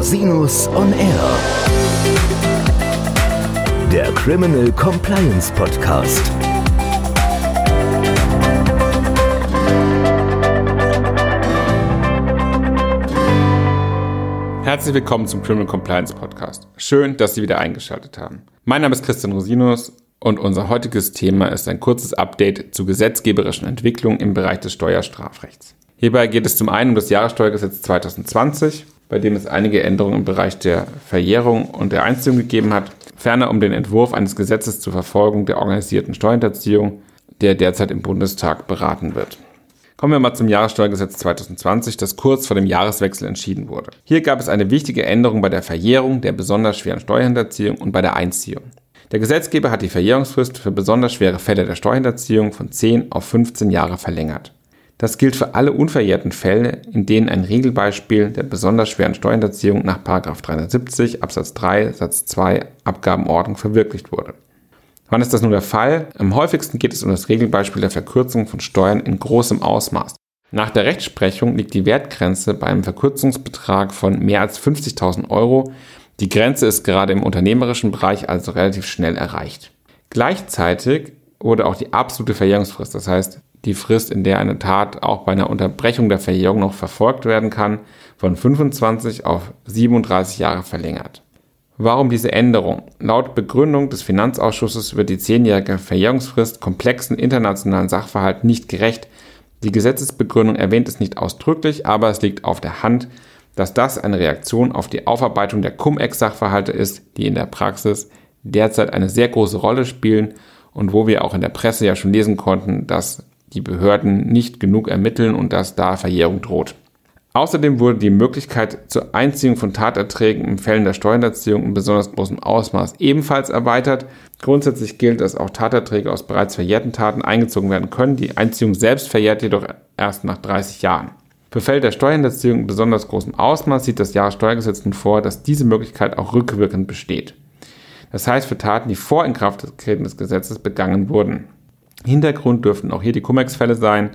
Rosinus on Air. Der Criminal Compliance Podcast. Herzlich willkommen zum Criminal Compliance Podcast. Schön, dass Sie wieder eingeschaltet haben. Mein Name ist Christian Rosinus und unser heutiges Thema ist ein kurzes Update zu gesetzgeberischen Entwicklungen im Bereich des Steuerstrafrechts. Hierbei geht es zum einen um das Jahressteuergesetz 2020, bei dem es einige Änderungen im Bereich der Verjährung und der Einziehung gegeben hat, ferner um den Entwurf eines Gesetzes zur Verfolgung der organisierten Steuerhinterziehung, der derzeit im Bundestag beraten wird. Kommen wir mal zum Jahressteuergesetz 2020, das kurz vor dem Jahreswechsel entschieden wurde. Hier gab es eine wichtige Änderung bei der Verjährung der besonders schweren Steuerhinterziehung und bei der Einziehung. Der Gesetzgeber hat die Verjährungsfrist für besonders schwere Fälle der Steuerhinterziehung von 10 auf 15 Jahre verlängert. Das gilt für alle unverjährten Fälle, in denen ein Regelbeispiel der besonders schweren Steuerhinterziehung nach 370 Absatz 3 Satz 2 Abgabenordnung verwirklicht wurde. Wann ist das nun der Fall? Am häufigsten geht es um das Regelbeispiel der Verkürzung von Steuern in großem Ausmaß. Nach der Rechtsprechung liegt die Wertgrenze bei einem Verkürzungsbetrag von mehr als 50.000 Euro. Die Grenze ist gerade im unternehmerischen Bereich also relativ schnell erreicht. Gleichzeitig wurde auch die absolute Verjährungsfrist, das heißt die Frist, in der eine Tat auch bei einer Unterbrechung der Verjährung noch verfolgt werden kann, von 25 auf 37 Jahre verlängert. Warum diese Änderung? Laut Begründung des Finanzausschusses wird die zehnjährige Verjährungsfrist komplexen internationalen Sachverhalten nicht gerecht. Die Gesetzesbegründung erwähnt es nicht ausdrücklich, aber es liegt auf der Hand, dass das eine Reaktion auf die Aufarbeitung der Cum-Ex-Sachverhalte ist, die in der Praxis derzeit eine sehr große Rolle spielen und wo wir auch in der Presse ja schon lesen konnten, dass die Behörden nicht genug ermitteln und dass da Verjährung droht. Außerdem wurde die Möglichkeit zur Einziehung von Taterträgen in Fällen der Steuerhinterziehung in besonders großem Ausmaß ebenfalls erweitert. Grundsätzlich gilt, dass auch Taterträge aus bereits verjährten Taten eingezogen werden können. Die Einziehung selbst verjährt jedoch erst nach 30 Jahren. Für Fälle der Steuerhinterziehung in besonders großem Ausmaß sieht das Jahressteuergesetz nun vor, dass diese Möglichkeit auch rückwirkend besteht. Das heißt für Taten, die vor Inkrafttreten des Gesetzes begangen wurden. Hintergrund dürften auch hier die Cum-Ex-Fälle sein.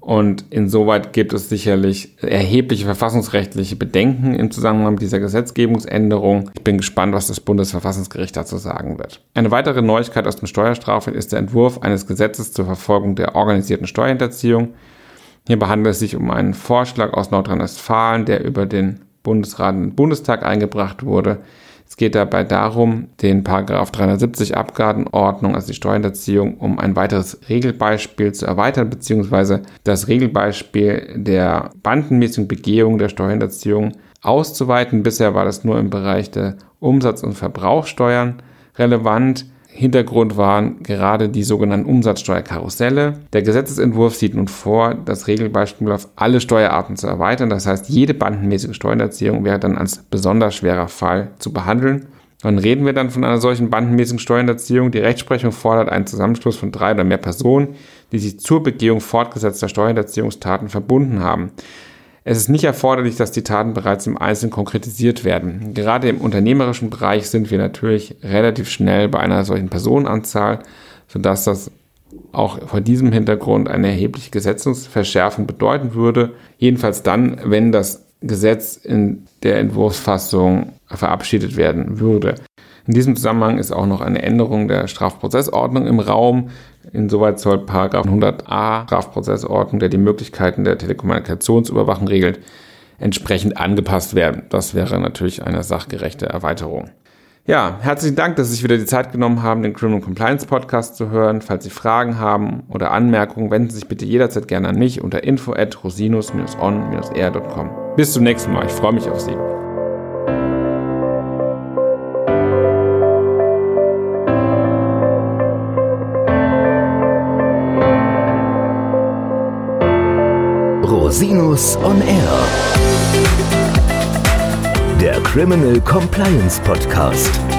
Und insoweit gibt es sicherlich erhebliche verfassungsrechtliche Bedenken im Zusammenhang mit dieser Gesetzgebungsänderung. Ich bin gespannt, was das Bundesverfassungsgericht dazu sagen wird. Eine weitere Neuigkeit aus dem Steuerstrafrecht ist der Entwurf eines Gesetzes zur Verfolgung der organisierten Steuerhinterziehung. Hierbei handelt es sich um einen Vorschlag aus Nordrhein-Westfalen, der über den Bundesrat und Bundestag eingebracht wurde. Es geht dabei darum, den Paragraph 370 Abgabenordnung, also die Steuerhinterziehung, um ein weiteres Regelbeispiel zu erweitern, beziehungsweise das Regelbeispiel der bandenmäßigen Begehung der Steuerhinterziehung auszuweiten. Bisher war das nur im Bereich der Umsatz- und Verbrauchsteuern relevant. Hintergrund waren gerade die sogenannten Umsatzsteuerkarusselle. Der Gesetzesentwurf sieht nun vor, das Regelbeispiel auf alle Steuerarten zu erweitern. Das heißt, jede bandenmäßige Steuerhinterziehung wäre dann als besonders schwerer Fall zu behandeln. Wann reden wir dann von einer solchen bandenmäßigen Steuerhinterziehung? Die Rechtsprechung fordert einen Zusammenschluss von drei oder mehr Personen, die sich zur Begehung fortgesetzter Steuerhinterziehungstaten verbunden haben. Es ist nicht erforderlich, dass die Taten bereits im Einzelnen konkretisiert werden. Gerade im unternehmerischen Bereich sind wir natürlich relativ schnell bei einer solchen Personenanzahl, sodass das auch vor diesem Hintergrund eine erhebliche Gesetzesverschärfung bedeuten würde. Jedenfalls dann, wenn das Gesetz in der Entwurfsfassung verabschiedet werden würde. In diesem Zusammenhang ist auch noch eine Änderung der Strafprozessordnung im Raum. Insoweit soll 100a Strafprozessordnung, der die Möglichkeiten der Telekommunikationsüberwachung regelt, entsprechend angepasst werden. Das wäre natürlich eine sachgerechte Erweiterung. Ja, herzlichen Dank, dass Sie sich wieder die Zeit genommen haben, den Criminal Compliance Podcast zu hören. Falls Sie Fragen haben oder Anmerkungen, wenden Sie sich bitte jederzeit gerne an mich unter info at rosinus-on-r.com. Bis zum nächsten Mal. Ich freue mich auf Sie. Rosinus on Air. Der Criminal Compliance Podcast.